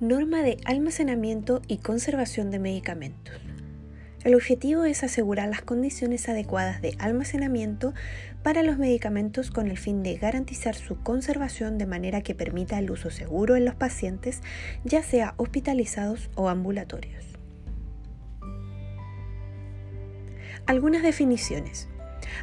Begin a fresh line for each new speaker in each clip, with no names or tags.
Norma de almacenamiento y conservación de medicamentos. El objetivo es asegurar las condiciones adecuadas de almacenamiento para los medicamentos con el fin de garantizar su conservación de manera que permita el uso seguro en los pacientes, ya sea hospitalizados o ambulatorios. Algunas definiciones.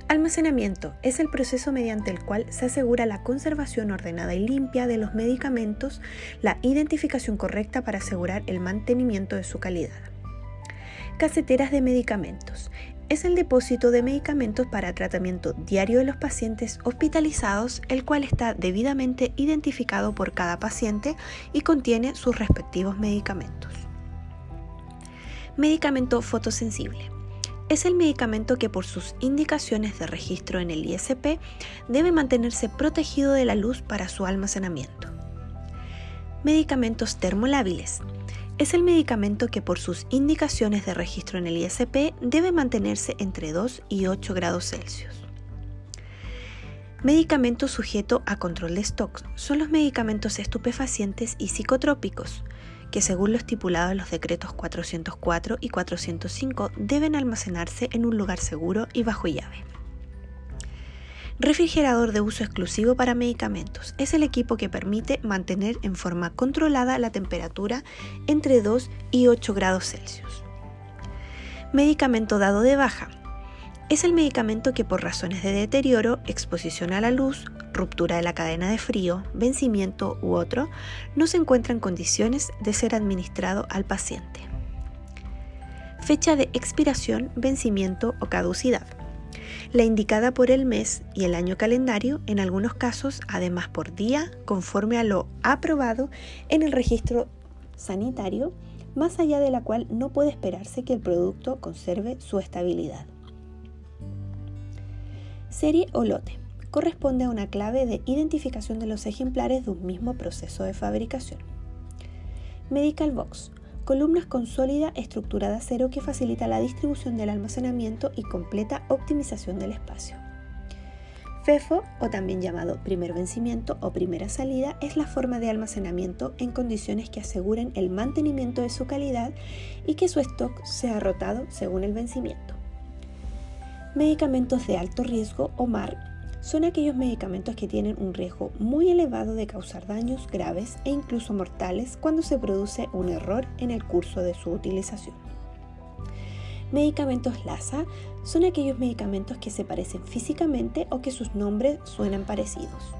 Almacenamiento es el proceso mediante el cual se asegura la conservación ordenada y limpia de los medicamentos, la identificación correcta para asegurar el mantenimiento de su calidad. Caseteras de medicamentos. Es el depósito de medicamentos para tratamiento diario de los pacientes hospitalizados, el cual está debidamente identificado por cada paciente y contiene sus respectivos medicamentos. Medicamento fotosensible es el medicamento que por sus indicaciones de registro en el ISP debe mantenerse protegido de la luz para su almacenamiento. Medicamentos termolábiles. Es el medicamento que por sus indicaciones de registro en el ISP debe mantenerse entre 2 y 8 grados Celsius. Medicamentos sujeto a control de stock son los medicamentos estupefacientes y psicotrópicos, que según lo estipulado en los decretos 404 y 405 deben almacenarse en un lugar seguro y bajo llave. Refrigerador de uso exclusivo para medicamentos. Es el equipo que permite mantener en forma controlada la temperatura entre 2 y 8 grados Celsius. Medicamento dado de baja. Es el medicamento que por razones de deterioro, exposición a la luz, ruptura de la cadena de frío, vencimiento u otro, no se encuentra en condiciones de ser administrado al paciente. Fecha de expiración, vencimiento o caducidad. La indicada por el mes y el año calendario, en algunos casos además por día, conforme a lo aprobado en el registro sanitario, más allá de la cual no puede esperarse que el producto conserve su estabilidad. Serie o lote corresponde a una clave de identificación de los ejemplares de un mismo proceso de fabricación. Medical Box, columnas con sólida estructura de acero que facilita la distribución del almacenamiento y completa optimización del espacio. FEFO, o también llamado primer vencimiento o primera salida, es la forma de almacenamiento en condiciones que aseguren el mantenimiento de su calidad y que su stock sea rotado según el vencimiento. Medicamentos de alto riesgo o MAR son aquellos medicamentos que tienen un riesgo muy elevado de causar daños graves e incluso mortales cuando se produce un error en el curso de su utilización. Medicamentos LASA son aquellos medicamentos que se parecen físicamente o que sus nombres suenan parecidos.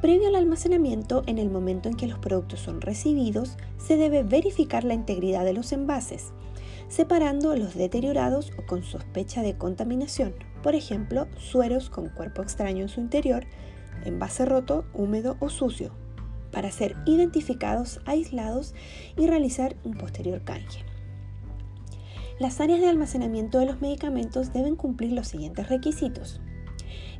Previo al almacenamiento, en el momento en que los productos son recibidos, se debe verificar la integridad de los envases, separando los deteriorados o con sospecha de contaminación, por ejemplo, sueros con cuerpo extraño en su interior, envase roto, húmedo o sucio, para ser identificados, aislados y realizar un posterior canje. Las áreas de almacenamiento de los medicamentos deben cumplir los siguientes requisitos.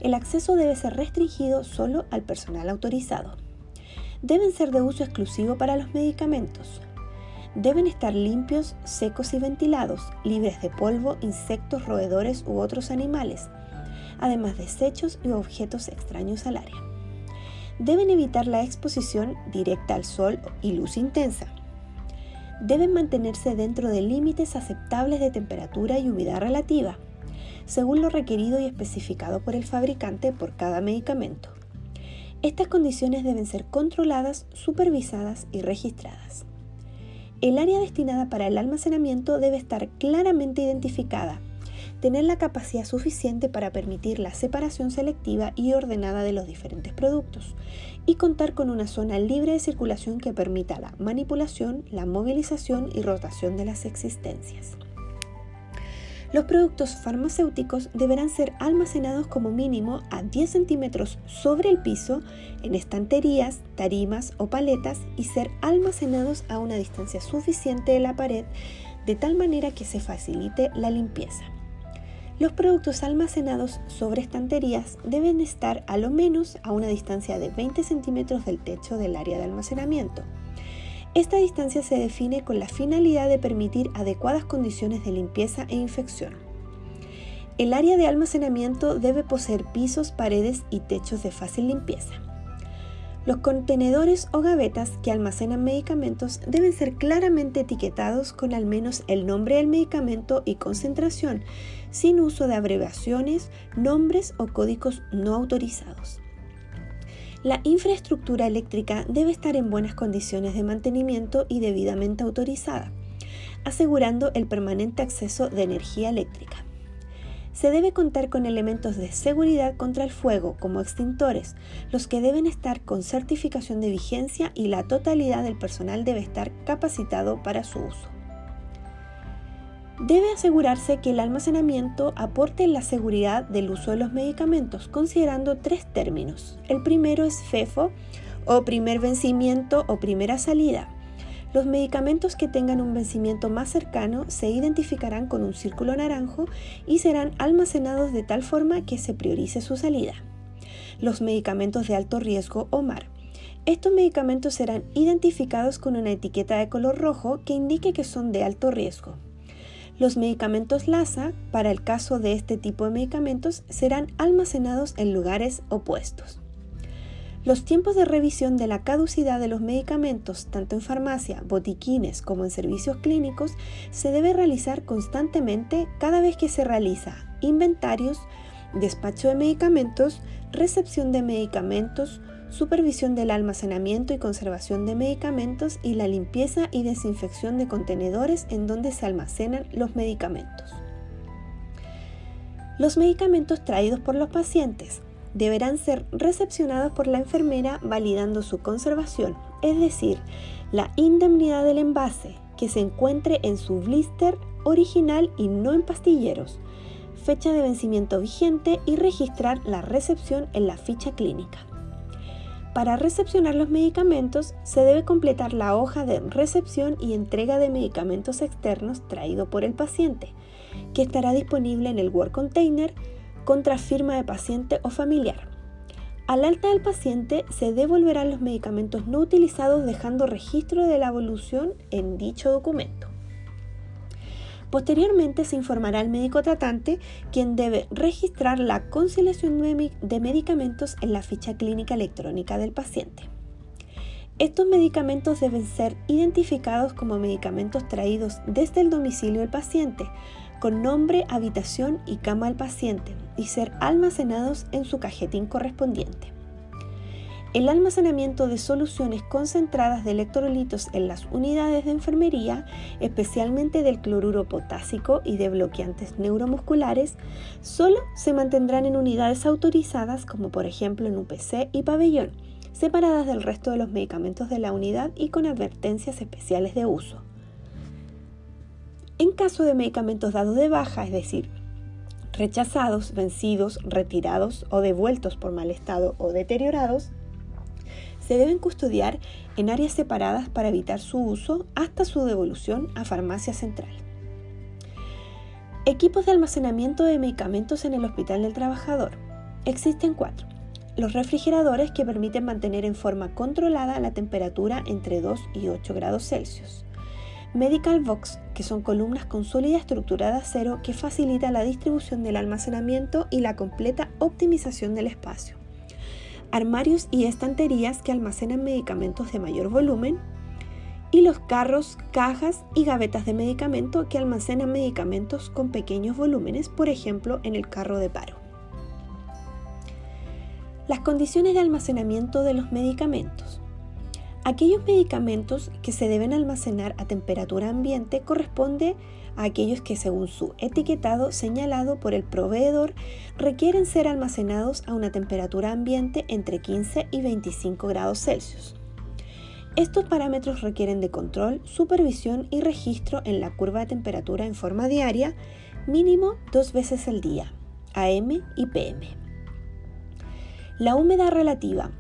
El acceso debe ser restringido solo al personal autorizado. Deben ser de uso exclusivo para los medicamentos deben estar limpios, secos y ventilados, libres de polvo, insectos, roedores u otros animales, además de desechos y objetos extraños al área. Deben evitar la exposición directa al sol y luz intensa. Deben mantenerse dentro de límites aceptables de temperatura y humedad relativa, según lo requerido y especificado por el fabricante por cada medicamento. Estas condiciones deben ser controladas, supervisadas y registradas. El área destinada para el almacenamiento debe estar claramente identificada, tener la capacidad suficiente para permitir la separación selectiva y ordenada de los diferentes productos y contar con una zona libre de circulación que permita la manipulación, la movilización y rotación de las existencias. Los productos farmacéuticos deberán ser almacenados como mínimo a 10 centímetros sobre el piso en estanterías, tarimas o paletas y ser almacenados a una distancia suficiente de la pared de tal manera que se facilite la limpieza. Los productos almacenados sobre estanterías deben estar a lo menos a una distancia de 20 centímetros del techo del área de almacenamiento. Esta distancia se define con la finalidad de permitir adecuadas condiciones de limpieza e infección. El área de almacenamiento debe poseer pisos, paredes y techos de fácil limpieza. Los contenedores o gavetas que almacenan medicamentos deben ser claramente etiquetados con al menos el nombre del medicamento y concentración, sin uso de abreviaciones, nombres o códigos no autorizados. La infraestructura eléctrica debe estar en buenas condiciones de mantenimiento y debidamente autorizada, asegurando el permanente acceso de energía eléctrica se debe contar con elementos de seguridad contra el fuego como extintores, los que deben estar con certificación de vigencia y la totalidad del personal debe estar capacitado para su uso. Debe asegurarse que el almacenamiento aporte la seguridad del uso de los medicamentos, considerando tres términos. El primero es FEFO o primer vencimiento o primera salida. Los medicamentos que tengan un vencimiento más cercano se identificarán con un círculo naranjo y serán almacenados de tal forma que se priorice su salida. Los medicamentos de alto riesgo o MAR. Estos medicamentos serán identificados con una etiqueta de color rojo que indique que son de alto riesgo. Los medicamentos LASA, para el caso de este tipo de medicamentos, serán almacenados en lugares opuestos. Los tiempos de revisión de la caducidad de los medicamentos, tanto en farmacia, botiquines como en servicios clínicos, se debe realizar constantemente cada vez que se realiza inventarios, despacho de medicamentos, recepción de medicamentos, supervisión del almacenamiento y conservación de medicamentos y la limpieza y desinfección de contenedores en donde se almacenan los medicamentos. Los medicamentos traídos por los pacientes deberán ser recepcionados por la enfermera validando su conservación, es decir, la indemnidad del envase que se encuentre en su blister original y no en pastilleros, fecha de vencimiento vigente y registrar la recepción en la ficha clínica. Para recepcionar los medicamentos se debe completar la hoja de recepción y entrega de medicamentos externos traído por el paciente, que estará disponible en el Word Container contra firma de paciente o familiar. Al alta del paciente se devolverán los medicamentos no utilizados dejando registro de la evolución en dicho documento. Posteriormente se informará al médico tratante quien debe registrar la conciliación de medicamentos en la ficha clínica electrónica del paciente. Estos medicamentos deben ser identificados como medicamentos traídos desde el domicilio del paciente, con nombre, habitación y cama del paciente y ser almacenados en su cajetín correspondiente. El almacenamiento de soluciones concentradas de electrolitos en las unidades de enfermería, especialmente del cloruro potásico y de bloqueantes neuromusculares, solo se mantendrán en unidades autorizadas como por ejemplo en UPC y pabellón, separadas del resto de los medicamentos de la unidad y con advertencias especiales de uso. En caso de medicamentos dados de baja, es decir, rechazados, vencidos, retirados o devueltos por mal estado o deteriorados, se deben custodiar en áreas separadas para evitar su uso hasta su devolución a farmacia central. Equipos de almacenamiento de medicamentos en el Hospital del Trabajador. Existen cuatro. Los refrigeradores que permiten mantener en forma controlada la temperatura entre 2 y 8 grados Celsius. Medical Box, que son columnas con sólida estructura de acero que facilita la distribución del almacenamiento y la completa optimización del espacio. Armarios y estanterías que almacenan medicamentos de mayor volumen. Y los carros, cajas y gavetas de medicamento que almacenan medicamentos con pequeños volúmenes, por ejemplo en el carro de paro. Las condiciones de almacenamiento de los medicamentos. Aquellos medicamentos que se deben almacenar a temperatura ambiente corresponde aquellos que según su etiquetado señalado por el proveedor requieren ser almacenados a una temperatura ambiente entre 15 y 25 grados Celsius. Estos parámetros requieren de control, supervisión y registro en la curva de temperatura en forma diaria, mínimo dos veces al día, AM y PM. La humedad relativa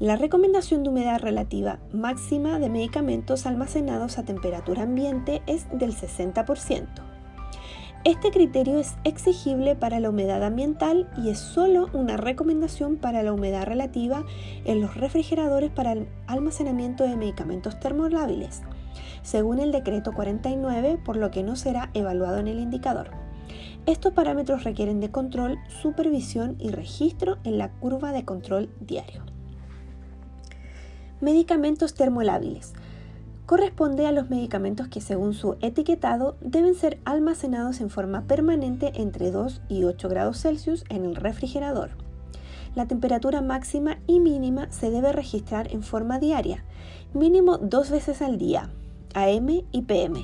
la recomendación de humedad relativa máxima de medicamentos almacenados a temperatura ambiente es del 60%. Este criterio es exigible para la humedad ambiental y es solo una recomendación para la humedad relativa en los refrigeradores para el almacenamiento de medicamentos termolábiles, según el decreto 49, por lo que no será evaluado en el indicador. Estos parámetros requieren de control, supervisión y registro en la curva de control diario. Medicamentos termolábiles. Corresponde a los medicamentos que según su etiquetado deben ser almacenados en forma permanente entre 2 y 8 grados Celsius en el refrigerador. La temperatura máxima y mínima se debe registrar en forma diaria, mínimo dos veces al día, AM y PM.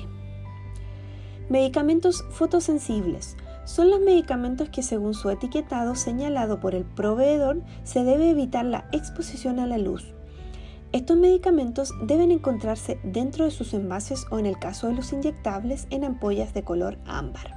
Medicamentos fotosensibles. Son los medicamentos que según su etiquetado señalado por el proveedor se debe evitar la exposición a la luz. Estos medicamentos deben encontrarse dentro de sus envases o en el caso de los inyectables en ampollas de color ámbar.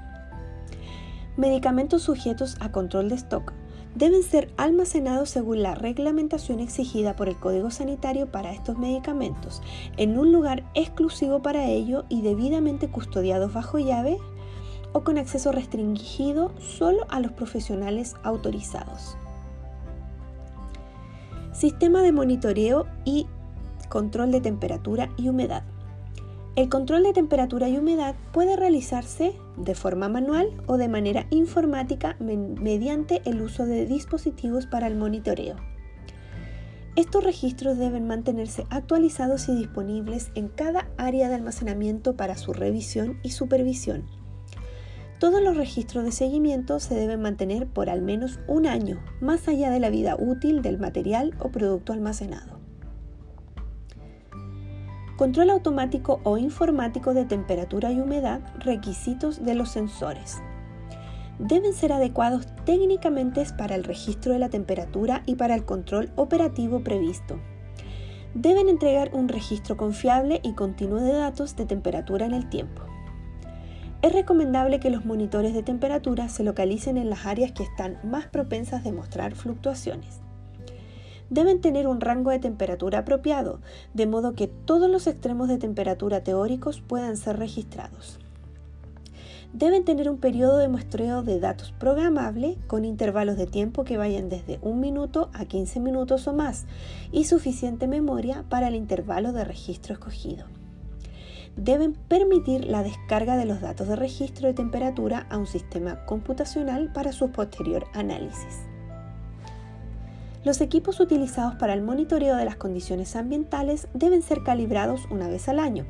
Medicamentos sujetos a control de stock deben ser almacenados según la reglamentación exigida por el Código Sanitario para estos medicamentos, en un lugar exclusivo para ello y debidamente custodiados bajo llave o con acceso restringido solo a los profesionales autorizados. Sistema de monitoreo y control de temperatura y humedad. El control de temperatura y humedad puede realizarse de forma manual o de manera informática mediante el uso de dispositivos para el monitoreo. Estos registros deben mantenerse actualizados y disponibles en cada área de almacenamiento para su revisión y supervisión. Todos los registros de seguimiento se deben mantener por al menos un año, más allá de la vida útil del material o producto almacenado. Control automático o informático de temperatura y humedad, requisitos de los sensores. Deben ser adecuados técnicamente para el registro de la temperatura y para el control operativo previsto. Deben entregar un registro confiable y continuo de datos de temperatura en el tiempo. Es recomendable que los monitores de temperatura se localicen en las áreas que están más propensas de mostrar fluctuaciones deben tener un rango de temperatura apropiado, de modo que todos los extremos de temperatura teóricos puedan ser registrados. Deben tener un periodo de muestreo de datos programable con intervalos de tiempo que vayan desde un minuto a 15 minutos o más y suficiente memoria para el intervalo de registro escogido. Deben permitir la descarga de los datos de registro de temperatura a un sistema computacional para su posterior análisis. Los equipos utilizados para el monitoreo de las condiciones ambientales deben ser calibrados una vez al año,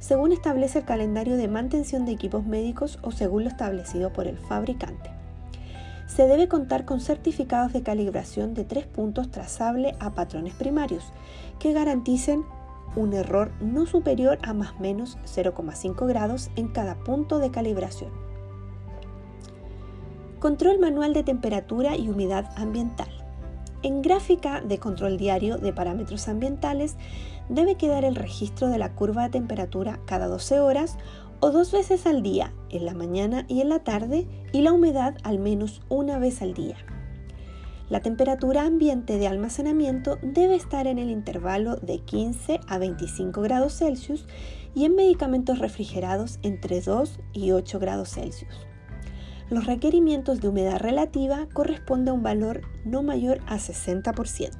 según establece el calendario de mantención de equipos médicos o según lo establecido por el fabricante. Se debe contar con certificados de calibración de tres puntos trazable a patrones primarios, que garanticen un error no superior a más menos 0,5 grados en cada punto de calibración. Control manual de temperatura y humedad ambiental. En gráfica de control diario de parámetros ambientales debe quedar el registro de la curva de temperatura cada 12 horas o dos veces al día, en la mañana y en la tarde, y la humedad al menos una vez al día. La temperatura ambiente de almacenamiento debe estar en el intervalo de 15 a 25 grados Celsius y en medicamentos refrigerados entre 2 y 8 grados Celsius los requerimientos de humedad relativa corresponden a un valor no mayor a 60%.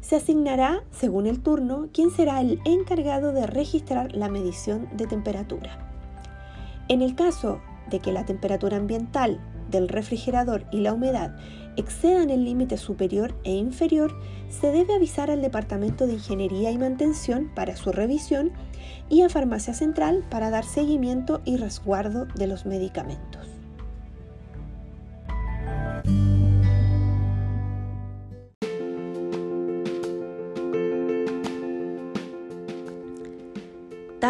Se asignará, según el turno, quién será el encargado de registrar la medición de temperatura. En el caso de que la temperatura ambiental del refrigerador y la humedad excedan el límite superior e inferior, se debe avisar al Departamento de Ingeniería y Mantención para su revisión y a Farmacia Central para dar seguimiento y resguardo de los medicamentos.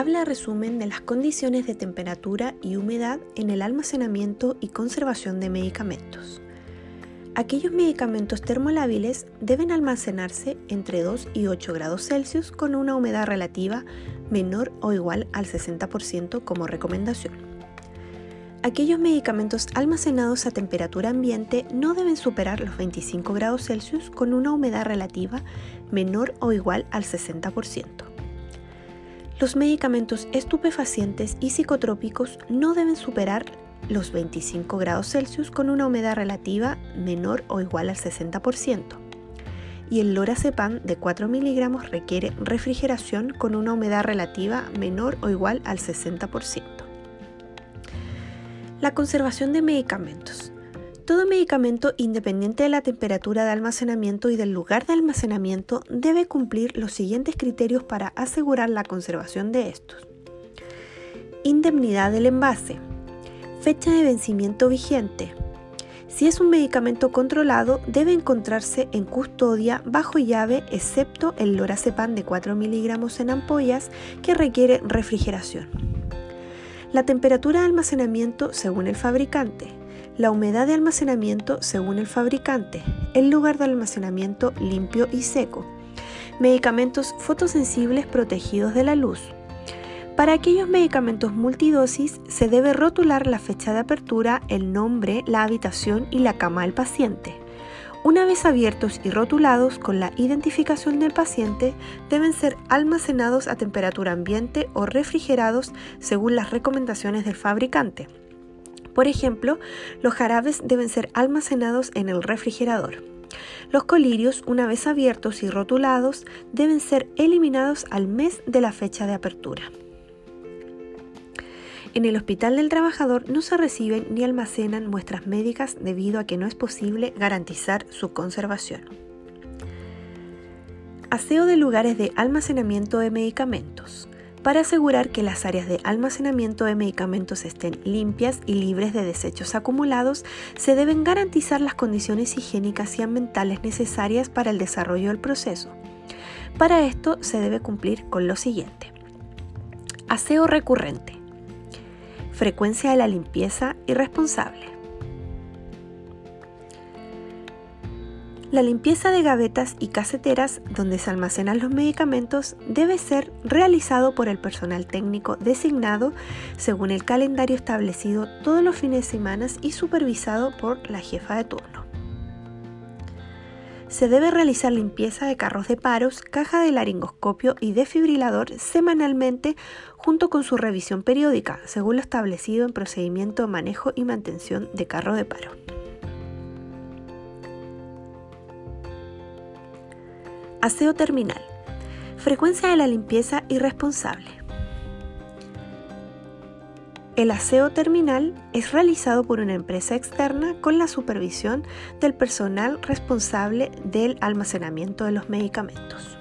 Tabla resumen de las condiciones de temperatura y humedad en el almacenamiento y conservación de medicamentos. Aquellos medicamentos termolábiles deben almacenarse entre 2 y 8 grados Celsius con una humedad relativa menor o igual al 60% como recomendación. Aquellos medicamentos almacenados a temperatura ambiente no deben superar los 25 grados Celsius con una humedad relativa menor o igual al 60%. Los medicamentos estupefacientes y psicotrópicos no deben superar los 25 grados Celsius con una humedad relativa menor o igual al 60%. Y el lorazepam de 4 miligramos requiere refrigeración con una humedad relativa menor o igual al 60%. La conservación de medicamentos. Todo medicamento, independiente de la temperatura de almacenamiento y del lugar de almacenamiento, debe cumplir los siguientes criterios para asegurar la conservación de estos. Indemnidad del envase. Fecha de vencimiento vigente. Si es un medicamento controlado, debe encontrarse en custodia bajo llave, excepto el lorazepam de 4 miligramos en ampollas que requiere refrigeración. La temperatura de almacenamiento según el fabricante. La humedad de almacenamiento según el fabricante. El lugar de almacenamiento limpio y seco. Medicamentos fotosensibles protegidos de la luz. Para aquellos medicamentos multidosis se debe rotular la fecha de apertura, el nombre, la habitación y la cama del paciente. Una vez abiertos y rotulados con la identificación del paciente, deben ser almacenados a temperatura ambiente o refrigerados según las recomendaciones del fabricante. Por ejemplo, los jarabes deben ser almacenados en el refrigerador. Los colirios, una vez abiertos y rotulados, deben ser eliminados al mes de la fecha de apertura. En el Hospital del Trabajador no se reciben ni almacenan muestras médicas debido a que no es posible garantizar su conservación. Aseo de lugares de almacenamiento de medicamentos. Para asegurar que las áreas de almacenamiento de medicamentos estén limpias y libres de desechos acumulados, se deben garantizar las condiciones higiénicas y ambientales necesarias para el desarrollo del proceso. Para esto se debe cumplir con lo siguiente. Aseo recurrente frecuencia de la limpieza y responsable. La limpieza de gavetas y caseteras donde se almacenan los medicamentos debe ser realizado por el personal técnico designado según el calendario establecido todos los fines de semana y supervisado por la jefa de turno. Se debe realizar limpieza de carros de paros, caja de laringoscopio y defibrilador semanalmente junto con su revisión periódica, según lo establecido en procedimiento de manejo y mantención de carro de paro. Aseo terminal. Frecuencia de la limpieza irresponsable. El aseo terminal es realizado por una empresa externa con la supervisión del personal responsable del almacenamiento de los medicamentos.